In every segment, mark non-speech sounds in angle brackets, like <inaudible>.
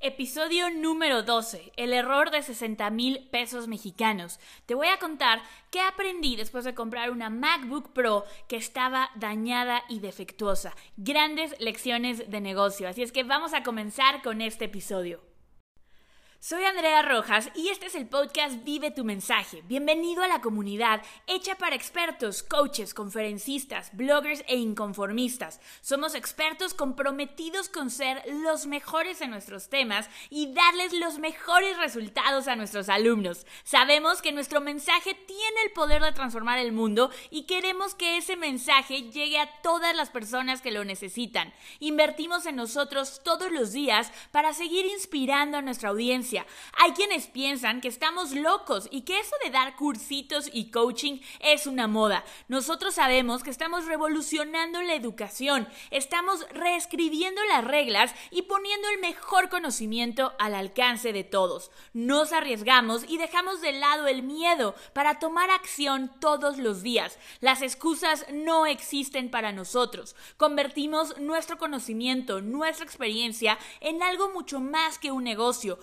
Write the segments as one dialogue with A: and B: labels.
A: Episodio número 12. El error de 60 mil pesos mexicanos. Te voy a contar qué aprendí después de comprar una MacBook Pro que estaba dañada y defectuosa. Grandes lecciones de negocio. Así es que vamos a comenzar con este episodio. Soy Andrea Rojas y este es el podcast Vive tu mensaje. Bienvenido a la comunidad hecha para expertos, coaches, conferencistas, bloggers e inconformistas. Somos expertos comprometidos con ser los mejores en nuestros temas y darles los mejores resultados a nuestros alumnos. Sabemos que nuestro mensaje tiene el poder de transformar el mundo y queremos que ese mensaje llegue a todas las personas que lo necesitan. Invertimos en nosotros todos los días para seguir inspirando a nuestra audiencia hay quienes piensan que estamos locos y que eso de dar cursitos y coaching es una moda. Nosotros sabemos que estamos revolucionando la educación, estamos reescribiendo las reglas y poniendo el mejor conocimiento al alcance de todos. Nos arriesgamos y dejamos de lado el miedo para tomar acción todos los días. Las excusas no existen para nosotros. Convertimos nuestro conocimiento, nuestra experiencia en algo mucho más que un negocio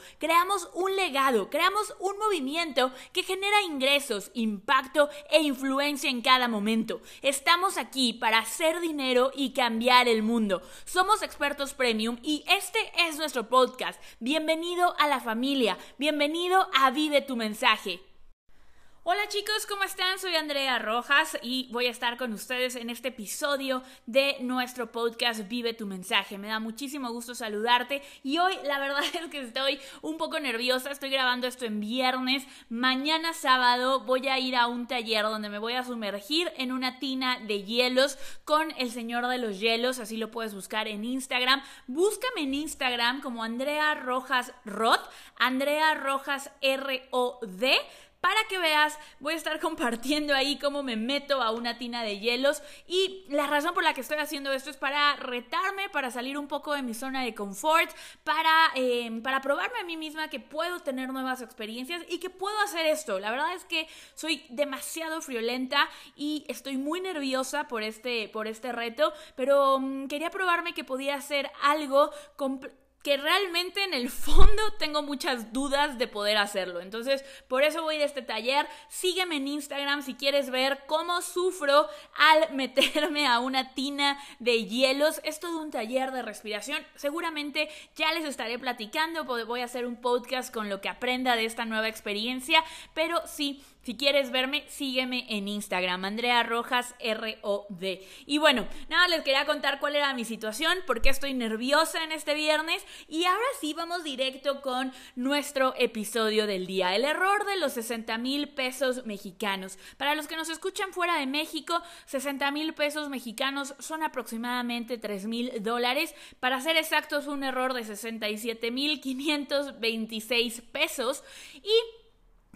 A: un legado, creamos un movimiento que genera ingresos, impacto e influencia en cada momento. Estamos aquí para hacer dinero y cambiar el mundo. Somos expertos premium y este es nuestro podcast. Bienvenido a la familia, bienvenido a Vive tu mensaje. Hola chicos, ¿cómo están? Soy Andrea Rojas y voy a estar con ustedes en este episodio de nuestro podcast Vive tu mensaje. Me da muchísimo gusto saludarte y hoy la verdad <laughs> es que estoy un poco nerviosa. Estoy grabando esto en viernes. Mañana sábado voy a ir a un taller donde me voy a sumergir en una tina de hielos con el señor de los hielos. Así lo puedes buscar en Instagram. Búscame en Instagram como Andrea Rojas Rod, Andrea Rojas R-O-D para que veas, voy a estar <laughs> compartiendo ahí cómo me meto a una tina de hielos y la razón por la que estoy haciendo esto es para retarme, para salir un poco de mi zona de confort, para, em, para probarme a mí misma que puedo tener nuevas experiencias y que puedo hacer esto. La verdad es que soy demasiado friolenta y estoy muy nerviosa por este, por este reto, pero mm, quería probarme que podía hacer algo que realmente en el fondo <laughs> tengo muchas dudas de poder hacerlo. Entonces, por eso voy de este taller. Sígueme en Instagram si quieres ver cómo sufro al <laughs> meterme a una tina de hielos. Es todo un taller de respiración. Seguramente ya les estaré platicando. Voy a hacer un podcast con lo que aprenda de esta nueva experiencia. Pero sí si quieres verme, sígueme en Instagram, Andrea Rojas R-O-D. Y bueno, nada, les quería contar cuál era mi situación, por qué estoy nerviosa en este viernes. Y ahora sí, vamos directo con nuestro episodio del día. El error de los 60 mil pesos mexicanos. Para los que nos escuchan fuera de México, 60 mil pesos mexicanos son aproximadamente 3 mil dólares. Para ser exactos, un error de 67 mil 526 pesos. Y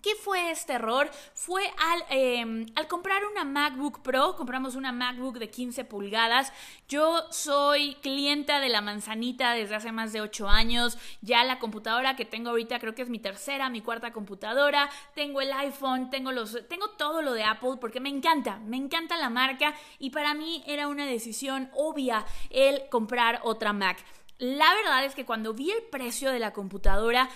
A: ¿Qué fue este error? Fue al, em, al, comprar una MacBook Pro, compramos una MacBook de 15 pulgadas. Yo soy clienta de la manzanita desde hace más de 8 años. Ya la computadora que tengo ahorita creo que es mi tercera, mi cuarta computadora. Tengo el iPhone, tengo, los, tengo todo lo de Apple porque me encanta, me encanta la marca y para mí era una decisión obvia el comprar otra Mac. La verdad es que cuando vi el precio de la computadora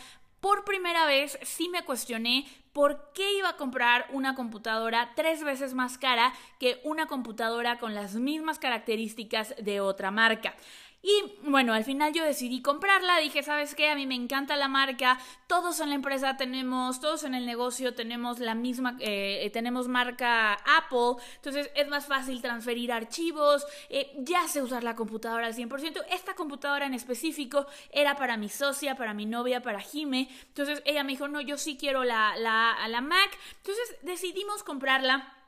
A: por primera vez sí me cuestioné por qué iba a comprar una computadora tres veces más cara que una computadora con las mismas características de otra marca. Y bueno, al final yo decidí comprarla, dije, ¿sabes qué? A mí me encanta la marca, todos en la empresa tenemos, todos en el negocio tenemos la misma, eh, tenemos marca Apple, entonces es más fácil transferir archivos, eh, ya sé usar la computadora al 100%, esta computadora en específico era para mi socia, para mi novia, para Jime, entonces ella me dijo, no, yo sí quiero la, la, la Mac, entonces decidimos comprarla.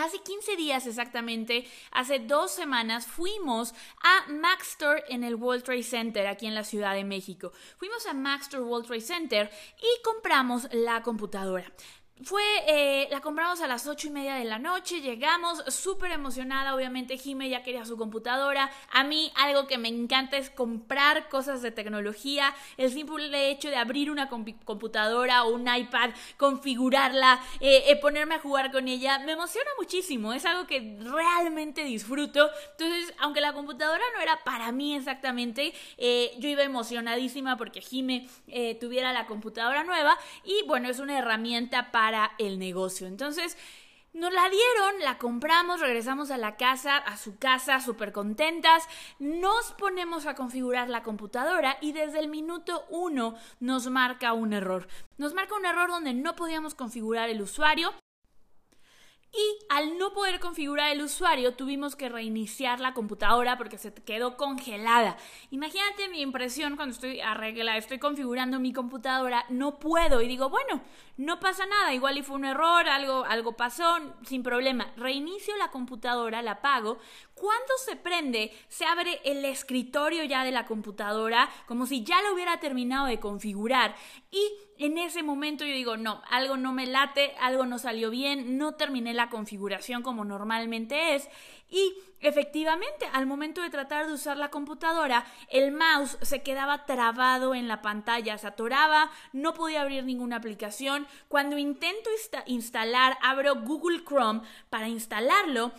A: Hace 15 días exactamente, hace dos semanas, fuimos a Maxtor en el World Trade Center aquí en la Ciudad de México. Fuimos a Maxtor World Trade Center y compramos la computadora. Fue, eh, la compramos a las ocho y media de la noche, llegamos súper emocionada, obviamente Jime ya quería su computadora, a mí algo que me encanta es comprar cosas de tecnología, el simple hecho de abrir una computadora o un iPad, configurarla, eh, eh, ponerme a jugar con ella, me emociona muchísimo, es algo que realmente disfruto, entonces aunque la computadora no era para mí exactamente, yo iba emocionadísima porque Jime tuviera la computadora nueva y bueno, es una herramienta para el negocio. Entonces, nos la dieron, la compramos, regresamos a la casa, a su casa, súper contentas, nos ponemos a configurar la computadora y desde el minuto uno nos marca un error. Nos marca un error donde no podíamos configurar el usuario y al no poder configurar el usuario, tuvimos que reiniciar la computadora porque se quedó congelada. Imagínate mi impresión cuando estoy arreglada, estoy configurando mi computadora, no puedo y digo, bueno, no pasa nada, igual y fue un error, algo, algo pasó, sin problema. Reinicio la computadora, la apago. Cuando se prende, se abre el escritorio ya de la computadora, como si ya lo hubiera terminado de configurar. Y en ese momento yo digo, no, algo no me late, algo no salió bien, no terminé la configuración como normalmente es. Y efectivamente, al momento de tratar de usar la computadora, el mouse se quedaba trabado en la pantalla, se atoraba, no podía abrir ninguna aplicación. Cuando intento instalar, abro Google Chrome para instalarlo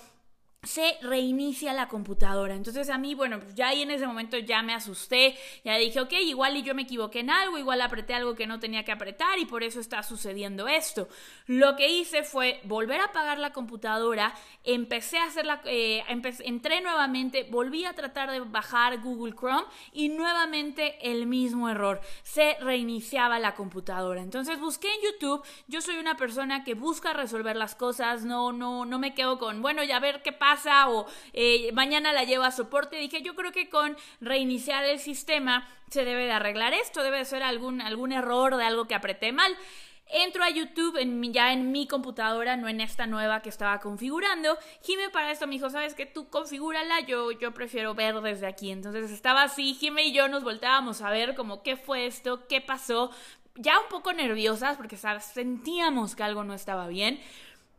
A: se reinicia la computadora. Entonces a mí, bueno, pues ya ahí en ese momento ya me asusté, ya dije, ok, igual y yo me equivoqué en algo, igual apreté algo que no tenía que apretar y por eso está sucediendo esto. Lo que hice fue volver a apagar la computadora, empecé a hacer la, eh, entré nuevamente, volví a tratar de bajar Google Chrome y nuevamente el mismo error, se reiniciaba la computadora. Entonces busqué en YouTube, yo soy una persona que busca resolver las cosas, no, no, no me quedo con, bueno, ya ver qué pasa o eh, mañana la llevo a soporte. Dije, yo creo que con reiniciar el sistema se debe de arreglar esto, debe de ser algún, algún error de algo que apreté mal. Entro a YouTube en ya en mi computadora, no en esta nueva que estaba configurando. Jime para esto me dijo, ¿sabes qué? Tú configúrala, yo, yo prefiero ver desde aquí. Entonces estaba así, Jime y yo nos volteábamos a ver como qué fue esto, qué pasó. Ya un poco nerviosas porque sentíamos que algo no estaba bien.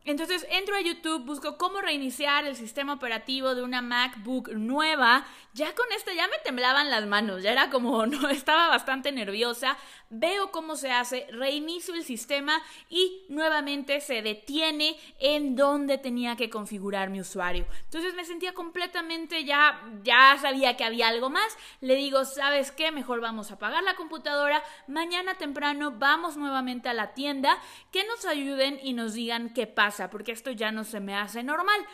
A: Entonces entro a YouTube, busco cómo reiniciar el sistema operativo de una MacBook nueva. Ya con esto ya me temblaban las manos, ya era como, <laughs> no, estaba bastante nerviosa. Veo cómo se hace, reinicio el sistema y nuevamente se detiene en donde tenía que configurar mi usuario. Entonces me sentía completamente ya, ya sabía que había algo más. Le digo, ¿sabes qué? Mejor vamos a apagar la computadora. Mañana temprano vamos nuevamente a la tienda, que nos ayuden y nos digan qué pasa porque esto ya no se me hace normal.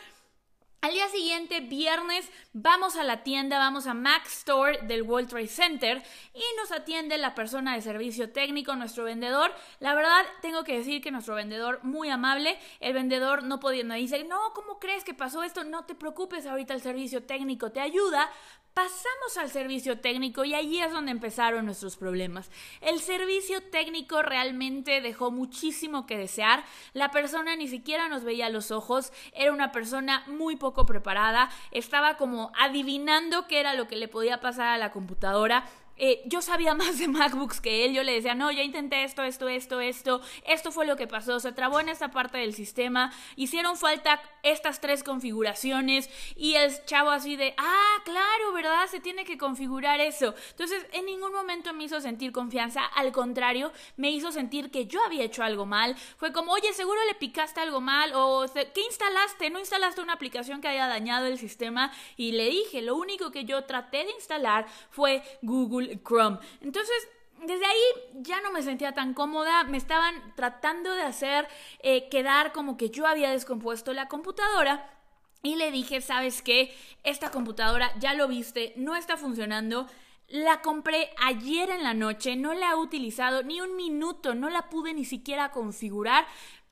A: Al día siguiente, viernes, vamos a la tienda, vamos a Mac Store del World Trade Center y nos atiende la persona de servicio técnico, nuestro vendedor. La verdad, tengo que decir que nuestro vendedor muy amable, el vendedor no podía, no dice, no, ¿cómo crees que pasó esto? No te preocupes, ahorita el servicio técnico te ayuda, Pasamos al servicio técnico y allí es donde empezaron nuestros problemas. El servicio técnico realmente dejó muchísimo que desear. La persona ni siquiera nos veía los ojos, era una persona muy poco preparada, estaba como adivinando qué era lo que le podía pasar a la computadora eh, yo sabía <laughs> más de MacBooks que él, yo le decía, no, ya intenté esto, esto, esto, esto, esto fue lo que pasó, se trabó en esta parte del sistema, hicieron falta estas tres configuraciones y el chavo así de, ah, claro, ¿verdad? Se tiene que configurar eso. Entonces, en ningún momento me hizo sentir confianza, al contrario, me hizo sentir que yo había hecho algo mal. Fue como, oye, seguro le picaste algo mal o ¿qué instalaste? ¿No instalaste una aplicación que haya dañado el sistema? Y le dije, lo único que yo traté de instalar fue Google Chrome. Entonces, desde ahí ya no me sentía tan cómoda, me estaban tratando de hacer eh, quedar como que yo había descompuesto la computadora. Y le dije, ¿sabes qué? Esta computadora, ya lo viste, no está funcionando. La compré ayer en la noche, no la he utilizado ni un minuto, no la pude ni siquiera configurar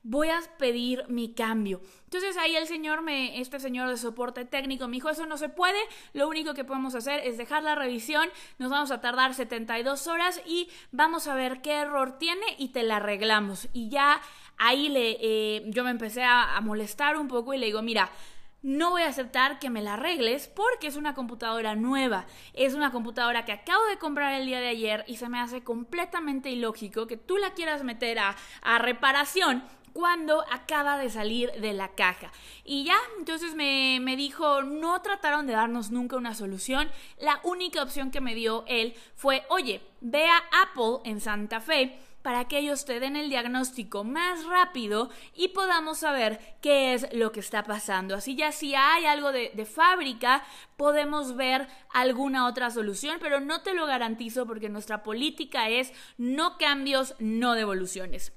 A: voy a pedir mi cambio. Entonces ahí el señor, me, este señor de soporte técnico me dijo, eso no se puede, lo único que podemos hacer es dejar la revisión, nos vamos a tardar 72 horas y vamos a ver qué error tiene y te la arreglamos. Y ya ahí le, eh, yo me empecé a molestar un poco y le digo, mira, no voy a aceptar que me la arregles porque es una computadora nueva. Es una computadora que acabo de comprar el día de ayer y se me hace completamente ilógico que tú la quieras meter a, reparación cuando acaba de salir de la caja. Y ya, entonces me, me, dijo, no trataron de darnos nunca una solución. La única opción que me dio él fue, oye, ve a Apple en Santa Fe para que ellos te den el diagnóstico más rápido y podamos saber qué es lo que está pasando. Así ya si hay algo de, de fábrica, podemos ver alguna otra solución, pero no te lo garantizo porque nuestra política es no cambios, no devoluciones.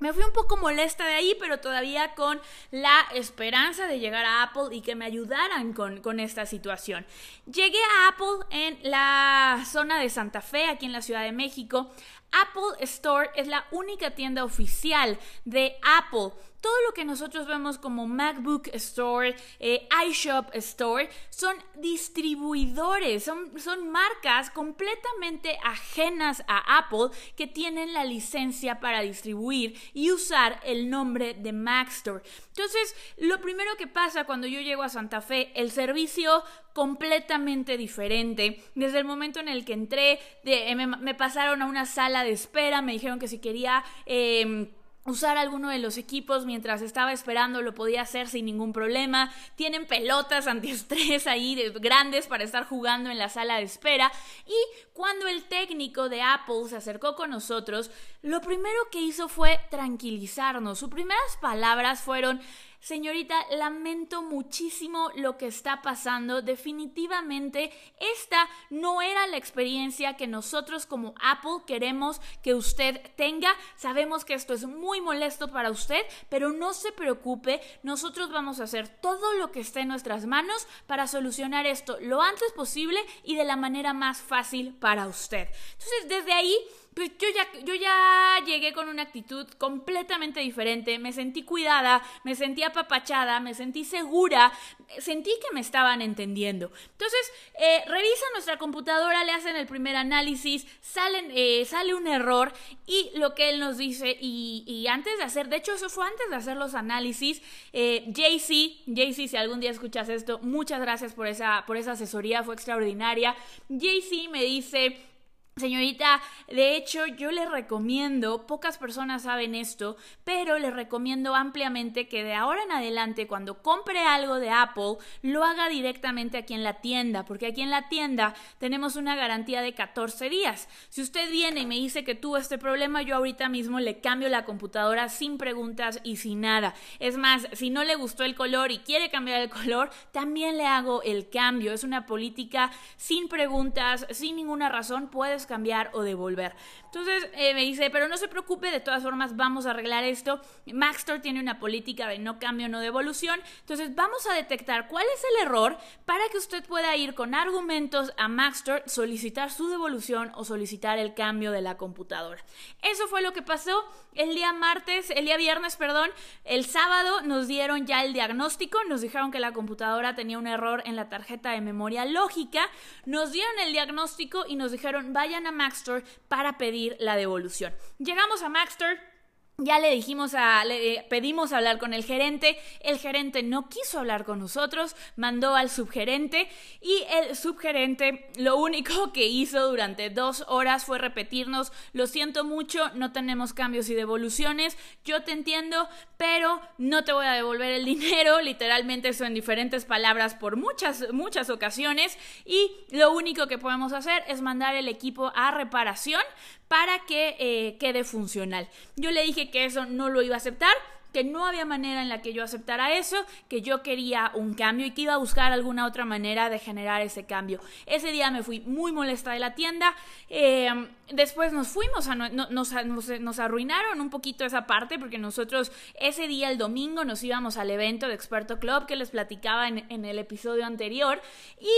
A: Me fui un poco molesta de ahí, pero todavía con la esperanza de llegar a Apple y que me ayudaran con, con, esta situación. Llegué a Apple en la zona de Santa Fe, aquí en la Ciudad de México. Apple Store es la única tienda oficial de Apple todo lo que nosotros vemos como MacBook Store, eh, iShop Store, son distribuidores, son, son marcas completamente ajenas a Apple que tienen la licencia para distribuir y usar el nombre de Mac Store. Entonces, lo primero que pasa cuando yo llego a Santa Fe, el servicio completamente diferente. Desde el momento en el que entré, de, me, pasaron a una sala de espera, me dijeron que si quería... Em, usar alguno de los equipos mientras estaba esperando lo podía hacer sin ningún problema. Tienen pelotas antiestrés ahí de, grandes para estar jugando en la sala de espera. Y cuando el técnico de Apple se acercó con nosotros, lo primero que hizo fue tranquilizarnos. Sus primeras palabras fueron Señorita, lamento muchísimo lo que está pasando. Definitivamente esta no era la experiencia que nosotros como Apple queremos que usted tenga. Sabemos que esto es muy molesto para usted, pero no se preocupe. Nosotros vamos a hacer todo lo que esté en nuestras manos para solucionar esto lo antes posible y de la manera más fácil para usted. Entonces, desde ahí pues yo ya, yo ya llegué con una actitud completamente diferente, me sentí cuidada, me sentí apapachada, me sentí segura, sentí que me estaban entendiendo. Entonces, eh, revisan nuestra computadora, le hacen el primer análisis, salen, eh, sale un error y lo que él nos dice, y, antes de hacer, de hecho eso fue antes de hacer los análisis, eh, JC, JC, si algún día escuchas esto, muchas gracias por esa, por esa asesoría, fue extraordinaria. JC me dice Señorita, de hecho yo le recomiendo, pocas personas saben esto, pero le recomiendo ampliamente que de ahora en adelante cuando compre algo de Apple lo haga directamente aquí en la tienda, porque aquí en la tienda tenemos una garantía de 14 días. Si usted viene y me dice que tuvo este problema, yo ahorita mismo le cambio la computadora sin preguntas y sin nada. Es más, si no le gustó el color y quiere cambiar el color, también le hago el cambio. Es una política sin preguntas, sin ninguna razón, puedes cambiar o devolver. Entonces eh, me dice, pero no se preocupe, de todas formas vamos a arreglar esto. Maxtor tiene una política de no cambio, no devolución. Entonces vamos a detectar cuál es el error para que usted pueda ir con argumentos a Maxtor, solicitar su devolución o solicitar el cambio de la computadora. Eso fue lo que pasó el día martes, el día viernes, perdón. El sábado nos dieron ya el diagnóstico, nos dijeron que la computadora tenía un error en la tarjeta de memoria lógica. Nos dieron el diagnóstico y nos dijeron a Maxstore para pedir la devolución. Llegamos a Maxstore ya le dijimos a, le pedimos hablar con el gerente, el gerente no quiso hablar con nosotros, mandó al subgerente y el subgerente lo único <laughs> que hizo durante dos horas fue repetirnos, lo siento mucho, no tenemos cambios y devoluciones, yo te entiendo, pero no te voy a devolver el dinero, <laughs> literalmente eso en diferentes palabras por muchas, muchas ocasiones y lo único que podemos hacer es mandar el equipo a reparación para que eh, quede funcional. Yo le dije que eso no lo iba a aceptar, que no había manera en la que yo aceptara eso, que yo quería un cambio y que iba a buscar alguna otra manera de generar ese cambio. Ese día me fui muy molesta de la tienda, eh, después nos fuimos, a, nos, arruinaron un poquito esa parte porque nosotros ese día, el domingo, nos íbamos al evento de Experto Club que les platicaba en, en el episodio anterior y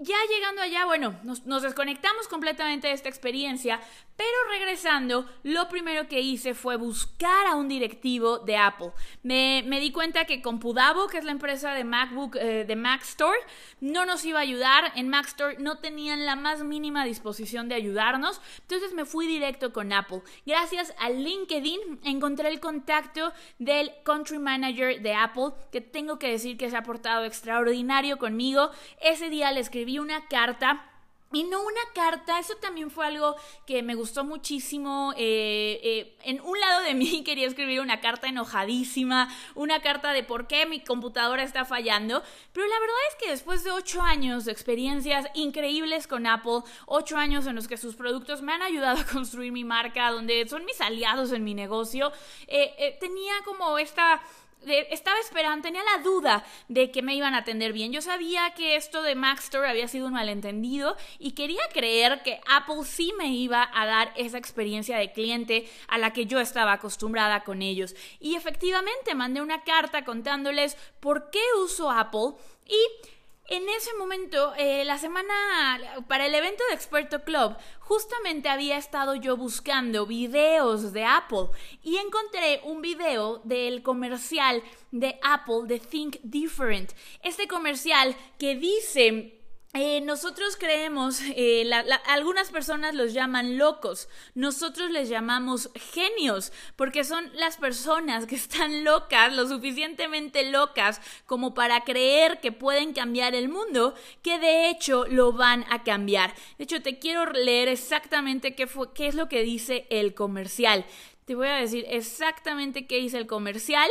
A: ya llegando allá, bueno, nos, desconectamos completamente de esta experiencia, pero regresando, lo primero que hice fue buscar a un directivo de Apple. Me, di cuenta que Compudavo, que es la empresa de MacBook, eh, de Mac Store, no nos iba a ayudar. En Mac Store no tenían la más mínima disposición de ayudarnos. Entonces me fui directo con Apple. Gracias a LinkedIn encontré el contacto del Country Manager de Apple, que tengo que decir que se ha portado extraordinario conmigo. Ese día le escribí una carta y no una carta, eso también fue algo que me gustó muchísimo. Eh, eh, en un lado de mí <laughs> quería escribir una carta enojadísima, una carta de por qué mi computadora está fallando, pero la verdad es que después de ocho años de experiencias increíbles con Apple, ocho años en los que sus productos me han ayudado a <laughs> construir mi marca, donde son mis aliados en mi negocio, eh, tenía como esta estaba esperando, tenía la duda de que me iban a atender bien. Yo sabía que esto de Mac había sido un malentendido y quería creer que Apple sí me iba a dar esa experiencia de cliente a la que yo estaba acostumbrada con ellos. Y efectivamente mandé una carta contándoles por qué uso Apple y en ese momento, eh, la semana para el evento de Experto Club, justamente había estado yo buscando videos de Apple y encontré un video del comercial de Apple de Think Different. Este comercial que dice eh, nosotros creemos, eh, algunas personas los llaman locos, nosotros les llamamos genios, porque son las personas que están locas, lo suficientemente locas como para creer que pueden cambiar el mundo, que de hecho lo van a cambiar. De hecho, te quiero leer exactamente qué, fue, qué es lo que dice el comercial. Te voy a decir exactamente qué dice el comercial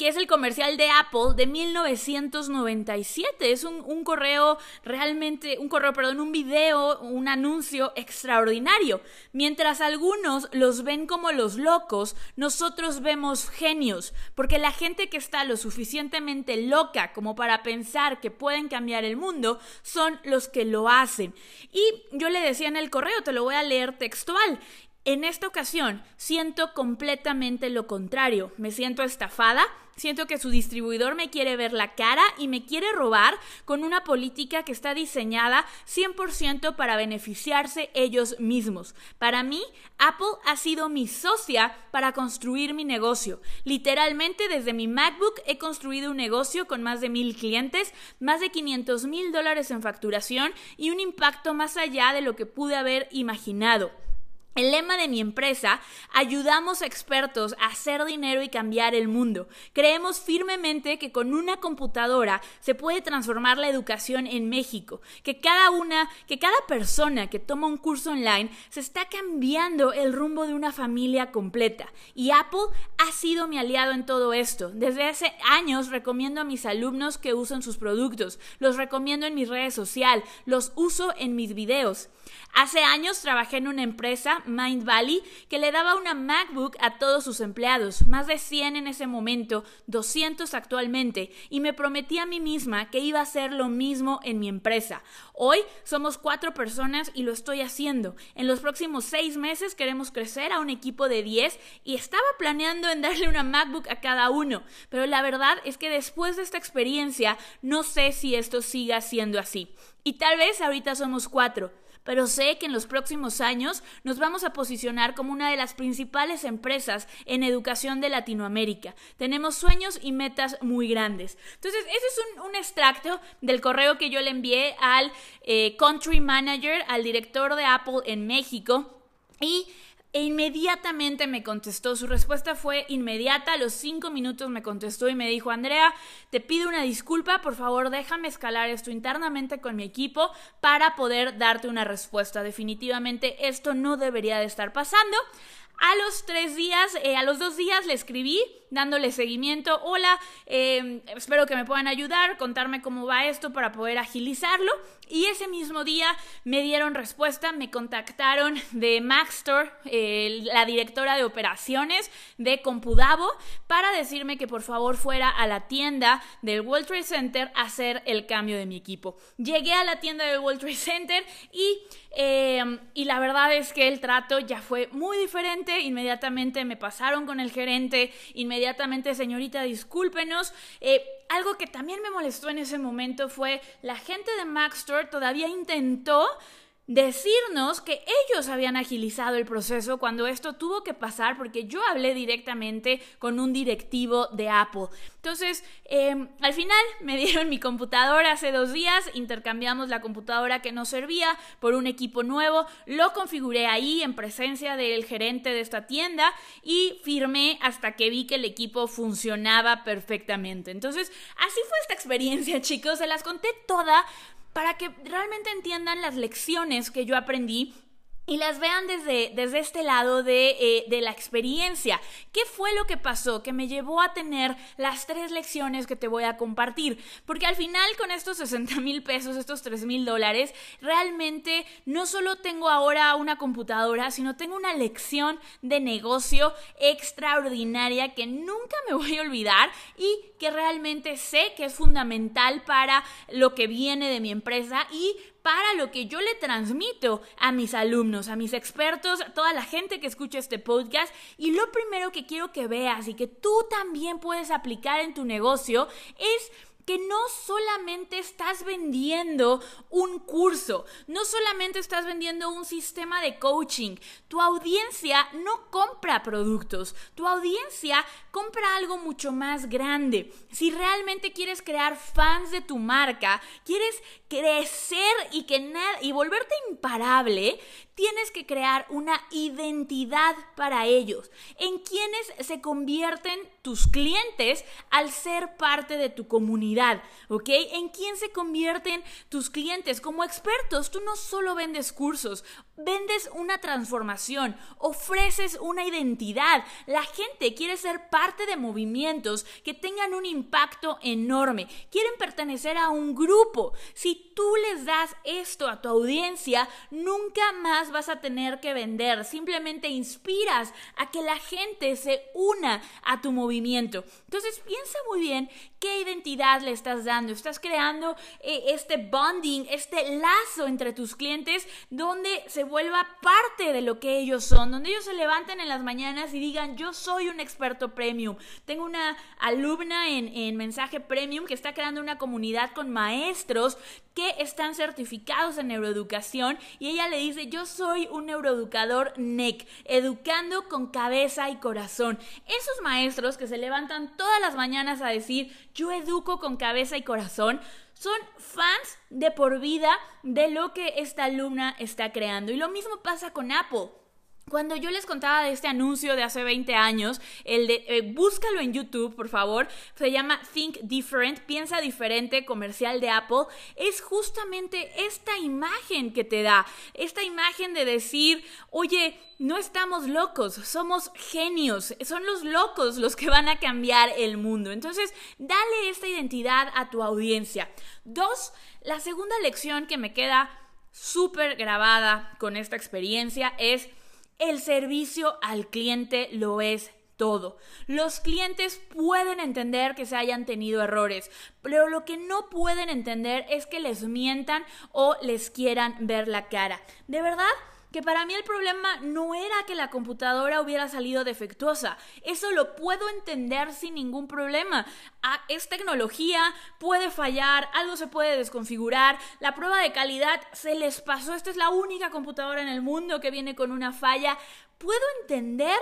A: que es el comercial de Apple de 1997. Es un, correo realmente, un correo, perdón, un video, un anuncio extraordinario. Mientras algunos los ven como los locos, nosotros vemos genios, porque la gente que está lo suficientemente loca como para pensar que pueden cambiar el mundo son los que lo hacen. Y yo le decía en el correo, te lo voy a leer textual, en esta ocasión siento completamente lo contrario. Me siento estafada, siento que su distribuidor me quiere ver la cara y me quiere robar con una política que está diseñada 100% para beneficiarse ellos mismos. Para mí, Apple ha sido mi socia para construir mi negocio. Literalmente desde mi MacBook he construido un negocio con más de mil clientes, más de 500 mil dólares en facturación y un impacto más allá de lo que pude haber imaginado. El lema de mi empresa, ayudamos a expertos a hacer dinero y cambiar el mundo. Creemos firmemente que con una computadora se puede transformar la educación en México, que cada una, que cada persona que toma un curso online se está cambiando el rumbo de una familia completa. Y Apple ha sido mi aliado en todo esto. Desde hace años recomiendo a mis alumnos que usen sus productos, los recomiendo en mis redes sociales, los uso en mis videos. Hace años trabajé en una empresa, Mind Valley, que le daba una MacBook a todos sus empleados, más de 100 en ese momento, 200 actualmente, y me prometí a mí misma que iba a hacer lo mismo en mi empresa. Hoy somos cuatro personas y lo estoy haciendo. En los próximos seis meses queremos crecer a un equipo de 10 y estaba planeando en darle una MacBook a cada uno, pero la verdad es que después de esta experiencia no sé si esto siga siendo así. Y tal vez ahorita somos cuatro, pero sé que en los próximos años nos vamos a posicionar como una de las principales empresas en educación de Latinoamérica. Tenemos sueños y metas muy grandes. Entonces, ese es un, extracto del correo que yo le envié al eh, Country Manager, al director de Apple en México. Y e inmediatamente me contestó, su respuesta fue inmediata, a los cinco minutos me contestó y me dijo, Andrea, te pido una disculpa, por favor déjame escalar esto internamente con mi equipo para poder darte una respuesta. Definitivamente esto no debería de estar pasando. A los tres días, eh, a los dos días le escribí dándole seguimiento. Hola, em, espero que me puedan ayudar, contarme cómo va esto para poder agilizarlo. Y ese mismo día me dieron respuesta, me contactaron de Maxstore, la directora de operaciones de Compudavo, para decirme que por favor fuera a la tienda del World Trade Center a hacer el cambio de mi equipo. Llegué a la tienda del World Trade Center y, em, y la verdad es que el trato ya fue muy diferente. Inmediatamente me pasaron con el gerente, inmediatamente, señorita, discúlpenos. Eh, algo que también me molestó en ese momento fue la gente de Maxstore todavía intentó decirnos que ellos habían agilizado el proceso cuando esto tuvo que pasar porque yo hablé directamente con un directivo de Apple. Entonces, em, al final <laughs> me dieron mi computadora hace dos días, intercambiamos la computadora que no servía por un equipo nuevo, lo configuré ahí en presencia del gerente de esta tienda y firmé hasta que vi que el equipo funcionaba perfectamente. Entonces, así fue esta experiencia, <laughs> chicos, se las conté toda para que realmente entiendan las lecciones que yo aprendí y las vean desde, desde este lado de, eh, de, la experiencia. ¿Qué fue lo que pasó que me llevó a tener las tres lecciones que te voy a compartir? Porque al final con estos 60 mil pesos, estos 3 mil dólares, realmente no solo tengo ahora una computadora, sino tengo una lección de negocio extraordinaria que nunca me voy a olvidar y que realmente sé que es fundamental para lo que viene de mi empresa y para lo que yo le transmito a mis alumnos, a mis expertos, a toda la gente que escucha este podcast. Y lo primero que quiero que veas y que tú también puedes aplicar en tu negocio es que no solamente estás vendiendo un curso, no solamente estás vendiendo un sistema de coaching, tu audiencia no compra productos, tu audiencia compra algo mucho más grande. Si realmente quieres crear fans de tu marca, quieres crecer y que y volverte imparable, tienes que crear una identidad para ellos, en quienes se convierten tus clientes al ser parte de tu comunidad, ¿ok? En quién se convierten tus clientes como expertos. Tú no solo vendes cursos, vendes una transformación, ofreces una identidad. La gente quiere ser parte de movimientos que tengan un impacto enorme, quieren pertenecer a un grupo. Si tú les das esto a tu audiencia, nunca más vas a tener que vender, simplemente inspiras a que la gente se una a tu movimiento. Entonces piensa muy bien qué identidad le estás dando. Estás creando eh, este bonding, este lazo entre tus clientes donde se vuelva parte de lo que ellos son, donde ellos se levanten en las mañanas y digan, yo soy un experto premium. Tengo una alumna en, en mensaje premium que está creando una comunidad con maestros que están certificados en neuroeducación y ella le dice, yo soy un neuroeducador NEC, educando con cabeza y corazón. Esos maestros que se levantan todas las mañanas a decir, yo educo con cabeza y corazón, son fans de por vida de lo que esta alumna está creando. Y lo mismo pasa con Apple. Cuando yo les contaba de este anuncio de hace 20 años, el de eh, búscalo en YouTube, por favor, se llama Think Different, piensa diferente, comercial de Apple, es justamente esta imagen que te da, esta imagen de decir, oye, no estamos locos, somos genios, son los locos los que van a cambiar el mundo. Entonces, dale esta identidad a tu audiencia. Dos, la segunda lección que me queda súper grabada con esta experiencia es el servicio al cliente lo es todo. Los clientes pueden entender que se hayan tenido errores, pero lo que no pueden entender es que les mientan o les quieran ver la cara. De verdad, que para mí el problema no era que la computadora hubiera salido defectuosa. Eso lo puedo entender sin ningún problema. Ah, es tecnología, puede fallar, algo se puede desconfigurar, la prueba de calidad se les pasó. Esta es la única computadora en el mundo que viene con una falla. Puedo entender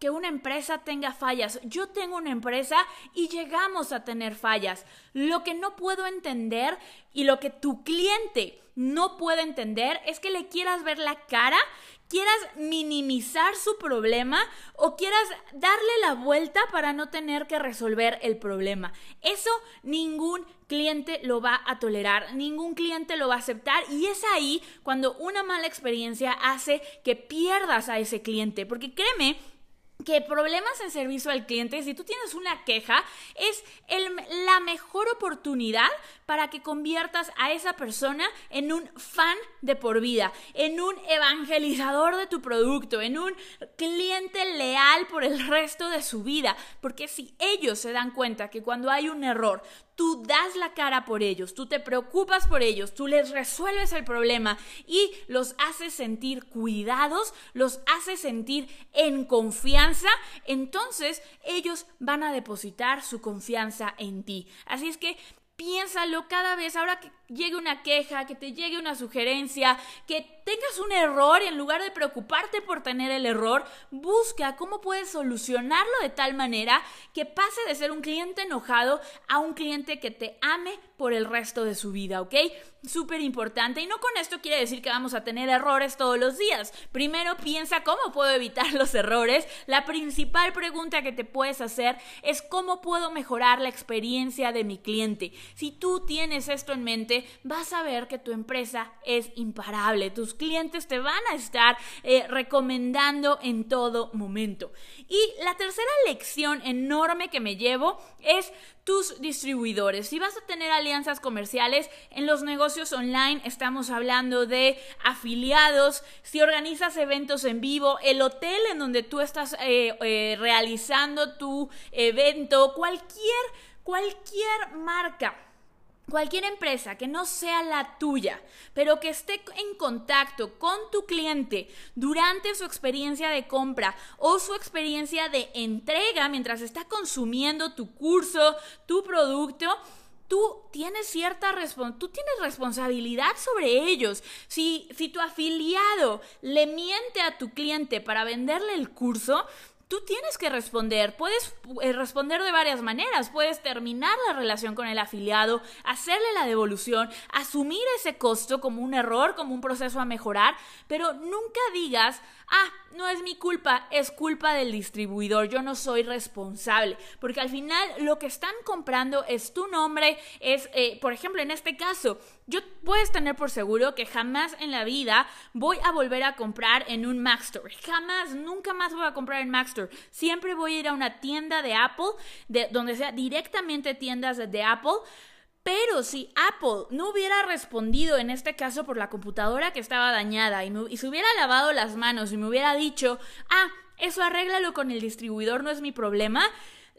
A: que una empresa tenga fallas. Yo tengo una empresa y llegamos a tener fallas. Lo que no puedo entender y lo que tu cliente no puede entender es que le quieras ver la cara, quieras minimizar su problema o quieras darle la vuelta para no tener que resolver el problema. Eso ningún cliente lo va a tolerar, ningún cliente lo va a aceptar y es ahí cuando una mala experiencia hace que pierdas a ese cliente, porque créeme que problemas en servicio al cliente, si tú tienes una queja, es la mejor oportunidad para que conviertas a esa persona en un fan de por vida, en un evangelizador de tu producto, en un cliente leal por el resto de su vida. Porque si ellos se dan cuenta que cuando hay un error, tú das la cara por ellos, tú te preocupas por ellos, tú les resuelves el problema y los haces sentir cuidados, los haces sentir en confianza, entonces ellos van a depositar su confianza en ti. Así es que piénsalo cada vez, ahora que llegue una queja, que te llegue una sugerencia, que tengas un error y en lugar de preocuparte por tener el error, busca cómo puedes solucionarlo de tal manera que pase de ser un cliente enojado a un cliente que te ame por el resto de su vida, ¿ok? Súper importante. Y no con esto quiere decir que vamos a tener errores todos los días. Primero piensa cómo puedo evitar <laughs> los errores. La principal pregunta que te puedes hacer es cómo puedo mejorar la experiencia de mi cliente. Si tú tienes esto en mente, vas a ver que tu empresa es imparable. Tus clientes te van a estar eh, recomendando en todo momento. Y la tercera lección enorme que me llevo es tus distribuidores. Si vas a tener alianzas comerciales en los negocios online, estamos hablando de afiliados, si organizas eventos en vivo, el hotel en donde tú estás eh, eh, realizando tu evento, cualquier, cualquier marca Cualquier empresa que no sea la tuya, pero que esté en contacto con tu cliente durante su experiencia de compra o su experiencia de entrega mientras está consumiendo tu curso, tu producto, tú tienes cierta tú tienes responsabilidad sobre ellos. Si, si tu afiliado le miente a tu cliente para venderle el curso, tú tienes que responder. Puedes eh, responder de varias maneras. Puedes terminar la relación con el afiliado, hacerle la devolución, asumir ese costo como un error, como un proceso a mejorar, pero nunca digas, ah, no es mi culpa, es culpa del distribuidor, yo no soy responsable, porque al final lo que están comprando es tu nombre, es, eh, por ejemplo, en este caso, yo puedes tener por seguro que jamás en la vida voy a volver a comprar en un Mac Store, jamás, nunca más voy a comprar en Mac Store, siempre voy a ir a una tienda de Apple, de, donde sea directamente tiendas de Apple, pero si Apple no hubiera respondido en este caso por la computadora que estaba dañada y, y, se hubiera lavado las manos y me hubiera dicho, ah, eso arréglalo con el distribuidor, no es mi problema,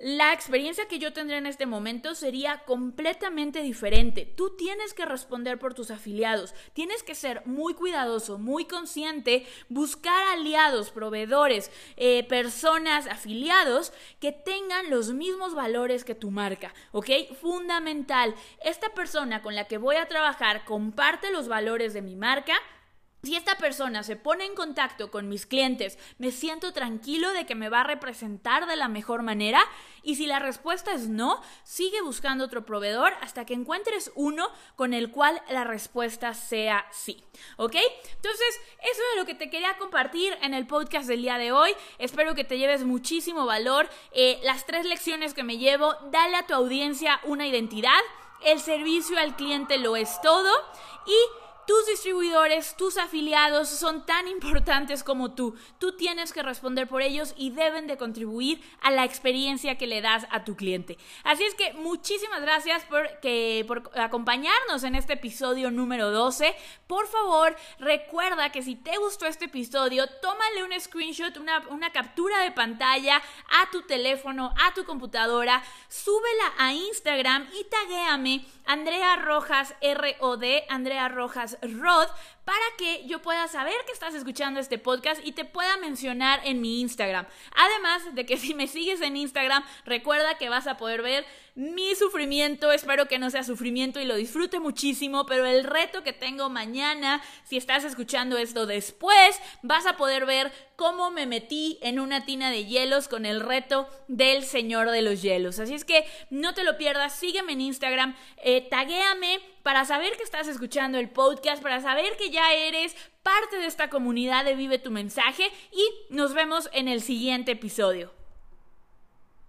A: la experiencia que yo tendría en este momento sería completamente diferente. Tú tienes que responder por tus afiliados, tienes que ser muy cuidadoso, muy consciente, buscar aliados, proveedores, eh, personas, afiliados que tengan los mismos valores que tu marca, ¿ok? Fundamental. Esta persona con la que voy a trabajar comparte los valores de mi marca si esta persona se pone en contacto con mis clientes, me siento tranquilo de que me va a representar de la mejor manera y si la respuesta es no, sigue buscando otro proveedor hasta que encuentres uno con el cual la respuesta sea sí. ¿Ok? Entonces, eso es lo que te quería compartir en el podcast del día de hoy. Espero que te lleves muchísimo valor. Eh, las tres lecciones que me llevo, dale a tu audiencia una identidad. El servicio al cliente lo es todo. Y tus distribuidores, tus afiliados son tan importantes como tú. Tú tienes que responder por ellos y deben de contribuir a la experiencia que le das a tu cliente. Así es que muchísimas gracias por, que, por acompañarnos en este episodio número 12. Por favor, recuerda que si te gustó este episodio, tómale un screenshot, una, una captura de pantalla a tu teléfono, a tu computadora, súbela a Instagram y taguéame Andrea Rojas ROD, Andrea Rojas Rod, para que yo pueda saber que estás escuchando este podcast y te pueda mencionar en mi Instagram. Además de que <laughs> si me sigues en Instagram, recuerda que vas a poder ver mi sufrimiento, espero que no sea sufrimiento y lo disfrute muchísimo, pero el reto que tengo mañana, si estás escuchando esto después, vas a poder ver cómo me metí en una tina de hielos con el reto del Señor de los Hielos. Así es que no te lo pierdas, sígueme en Instagram, eh, taguéame para saber que estás escuchando el podcast, para saber que ya eres parte de esta comunidad de Vive tu mensaje y nos vemos en el siguiente episodio.